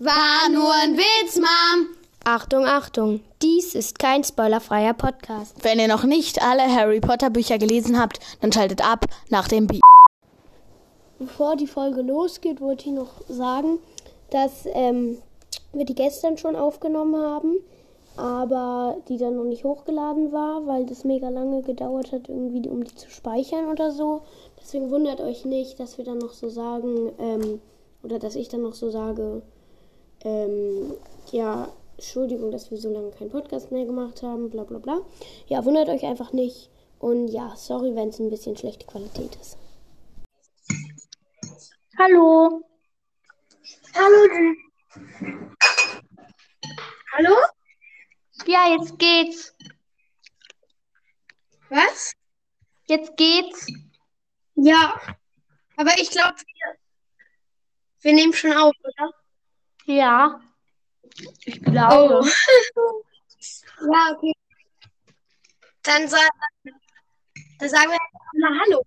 War nur ein Witz, Mom. Achtung, Achtung, dies ist kein spoilerfreier Podcast. Wenn ihr noch nicht alle Harry Potter Bücher gelesen habt, dann schaltet ab nach dem Beat. Bevor die Folge losgeht, wollte ich noch sagen, dass ähm, wir die gestern schon aufgenommen haben, aber die dann noch nicht hochgeladen war, weil das mega lange gedauert hat, irgendwie um die zu speichern oder so. Deswegen wundert euch nicht, dass wir dann noch so sagen, ähm, oder dass ich dann noch so sage, ähm, ja, Entschuldigung, dass wir so lange keinen Podcast mehr gemacht haben, bla bla bla. Ja, wundert euch einfach nicht. Und ja, sorry, wenn es ein bisschen schlechte Qualität ist. Hallo. Hallo. Hallo? Ja, jetzt geht's. Was? Jetzt geht's. Ja. Aber ich glaube, wir, wir nehmen schon auf, oder? Ja. Ich glaube. Oh. ja, okay. Dann, sa dann sagen wir mal Hallo.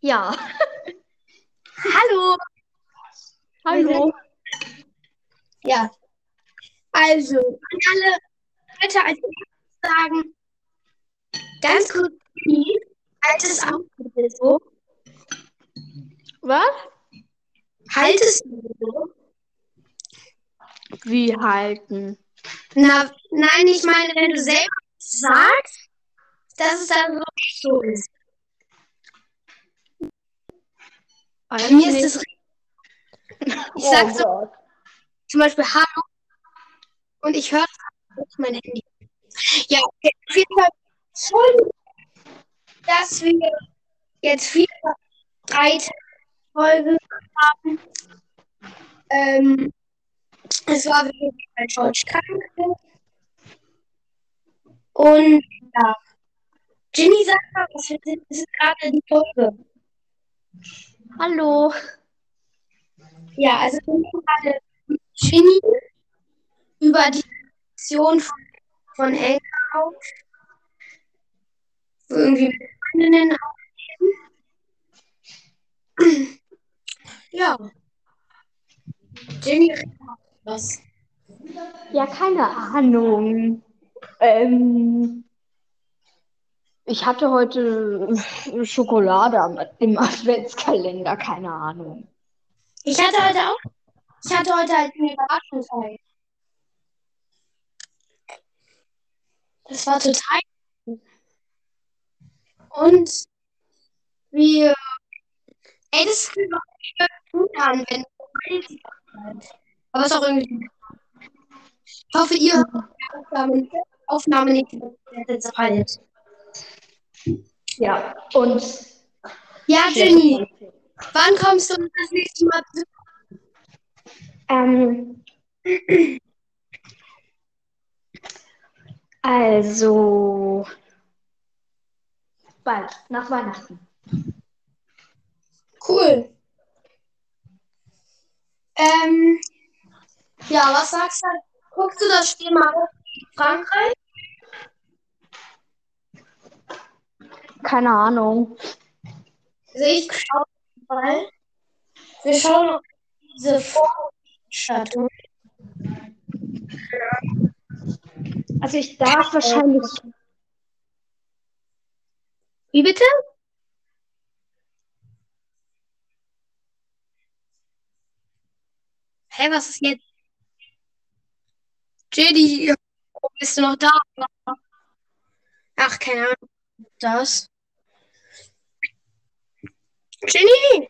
Ja. Hallo. Hallo. Ja. Also, an alle Leute als sagen, ganz kurz, wie altes Auto so. Was? Haltest du so? Wie halten? Na, nein, ich meine, wenn du selber sagst, dass es dann wirklich so ist. Bei mir ist es. Ich sag so Gott. zum Beispiel Hallo und ich höre auf mein Handy. Ja, okay, auf jeden Fall. Entschuldigung, dass wir jetzt vier drei Folgen haben. Ähm, es war wirklich ein George krank. Und ja. Ginny sagt mal, was für das ist gerade die Folge. Hallo. Ja, also wir nehmen gerade mit Ginny über die Aktion von, von Elke auf. Wo irgendwie mit Freundinnen aufnehmen. Ja. Ginny redet was. Ja, keine Ahnung. Ähm, ich hatte heute Schokolade im Adventskalender, keine Ahnung. Ich hatte heute auch. Ich hatte heute halt eine Überraschung. Das war total. Und wir. Ey, das ist an, wenn Aber es ist auch irgendwie. Ich hoffe, ihr hört die Aufnahme, Aufnahme nicht halt. Ja, und Ja, Jenny, wann kommst du das nächste Mal besuchen? ähm, also bald, nach Weihnachten. Cool. Ähm, ja, was sagst du? Guckst du das Spiel mal in Frankreich? Keine Ahnung. Also ich schaue mal. Wir schauen auf diese Vorstattung. Also ich darf wahrscheinlich. Wie bitte? Hä, was ist jetzt? Jedi, bist du noch da? Ach, keine Ahnung. Das. Jenny,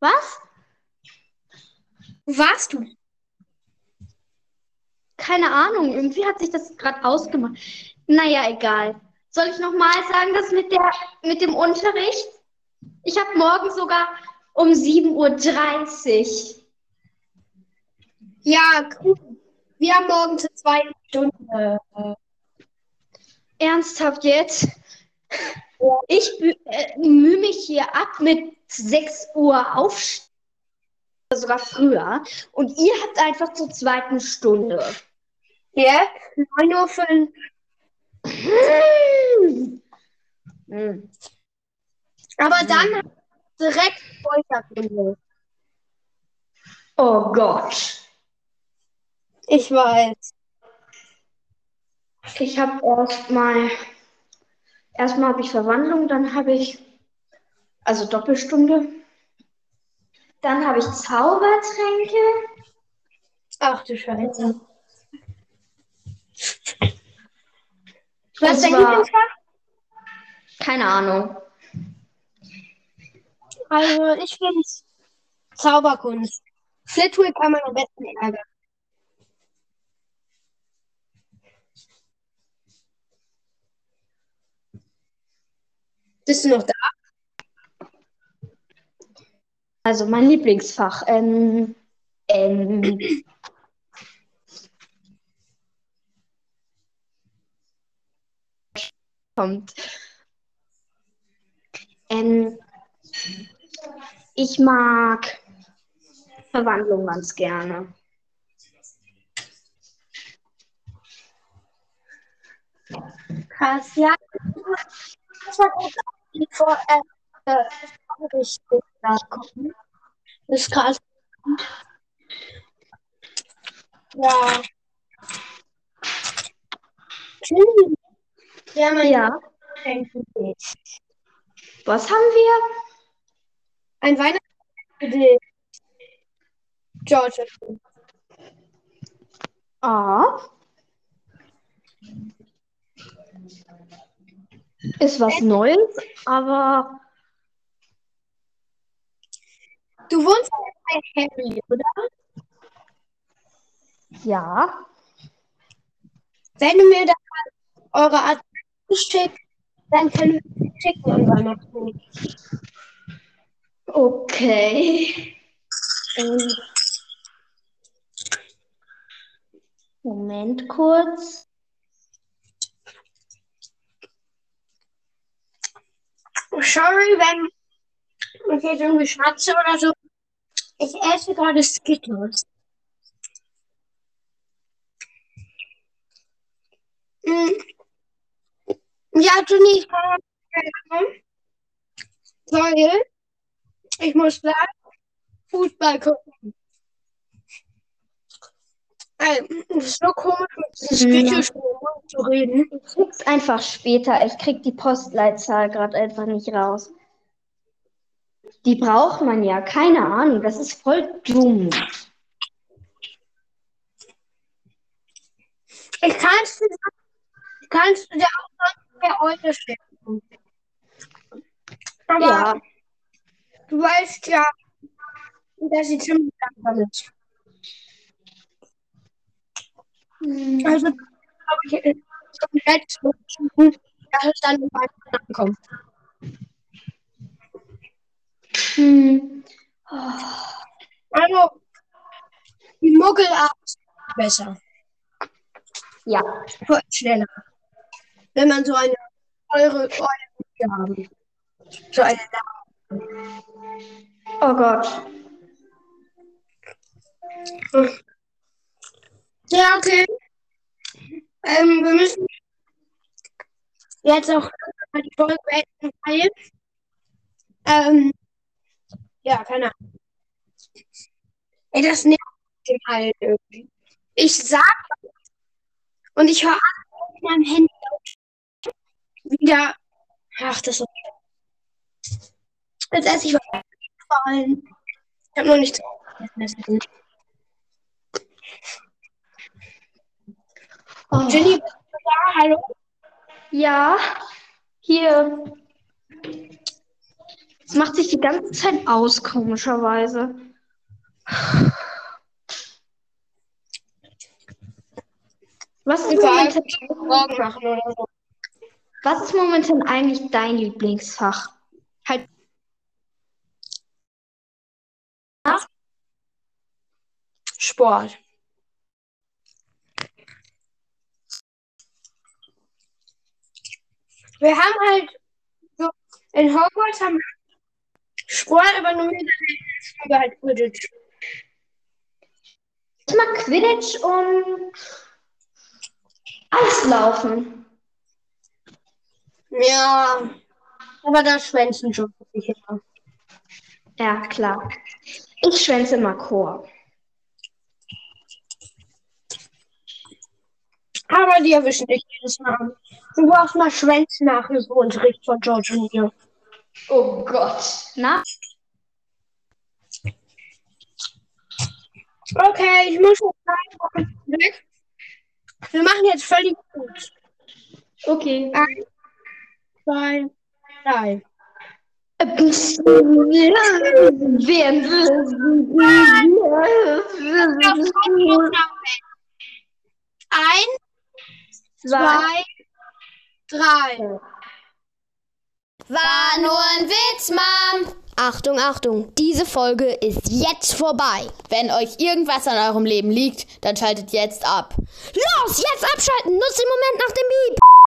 Was? wo warst du? Keine Ahnung. Irgendwie hat sich das gerade ausgemacht. Naja, egal. Soll ich nochmal sagen, das mit der, mit dem Unterricht? Ich habe morgen sogar um 7.30 Uhr. Ja, cool. Wir haben morgen zur zweiten Stunde. Ernsthaft jetzt? Ich äh, mühe mich hier ab mit 6 Uhr aufstehen. Sogar früher. Und ihr habt einfach zur zweiten Stunde. Jetzt? 9.05 Uhr. Hm. Hm. Aber dann direkt Folterkunde. Oh Gott. Ich weiß. Ich habe erstmal, erstmal habe ich Verwandlung, dann habe ich, also Doppelstunde. Dann habe ich Zaubertränke. Ach du Scheiße. Was ist dein Lieblingsfach? Keine Ahnung. Also, ich finde Zauberkunst. Flitwick kann man am besten ärgern. Bist du noch da? Also mein Lieblingsfach. Ähm, ähm, kommt. Ähm, ich mag Verwandlung ganz gerne. Krass, ja. Die vor, äh, richtig nachgucken. Das ist krass. Ja. Ja, mein Ja. Weihnachtsgedicht. Was haben wir? Ein Weihnachtsgedicht. George. Ah. Ist was Neues, aber Du wohnst bei Harry, oder? ja. Wenn du mir da eure Adresse schickt, dann können wir die schicken an Weihnachten. Okay. Ähm, Moment kurz. Sorry, wenn ich jetzt irgendwie schmatze oder so. Ich esse gerade Skittles. Mm. Ja, Jenny, ich kann helfen. Weil ich muss gleich Fußball gucken. Es ist so komisch, mit diesem. Skittles zu reden. Ich krieg's einfach später. Ich krieg die Postleitzahl gerade einfach nicht raus. Die braucht man ja. Keine Ahnung. Das ist voll dumm. Ich kann es dir, ich kann's dir auch sagen, wer heute schicken. Aber Ja. du weißt ja, dass sie ziemlich langsam ist. Also, glaube ich, es jetzt so entschieden, dass es dann Weihnachten ankommt. Hm. Also, die Muggelart ist besser. Ja. Schneller. Wenn man so eine eure Eure haben. So eine Oh Gott. Ja, okay. Ähm, wir müssen jetzt auch die Folge beenden, ähm, ja, keine Ahnung. Ey, das nervt den halt irgendwie. Ich sag und ich höre auf meinem Handy wieder. Ach, das ist okay. Jetzt esse ich was. Ich habe noch nichts. Oh. Jenny, bist du da? Hallo? Ja. Hier. Es macht sich die ganze Zeit aus, komischerweise. Was ist, momentan, was ist momentan eigentlich dein Lieblingsfach? Sport. Wir haben halt so in Hogwarts haben Sport, aber nur mit der halt Quidditch. Ich mag Quidditch und Eislaufen. Ja, aber da schwänzen schon ich immer. Ja, klar. Ich schwänze immer Chor. Aber die erwischen dich jedes Mal. Du brauchst mal Schwänznachhilfeunterricht von George und mir. Oh Gott. Na? Okay, ich muss jetzt weg. Wir machen jetzt völlig gut. Okay. Eins, zwei, drei. Eins, zwei, drei. War nur ein Witz, Mom. Achtung, Achtung, diese Folge ist jetzt vorbei. Wenn euch irgendwas an eurem Leben liegt, dann schaltet jetzt ab. Los, jetzt abschalten, nutzt den Moment nach dem Beep.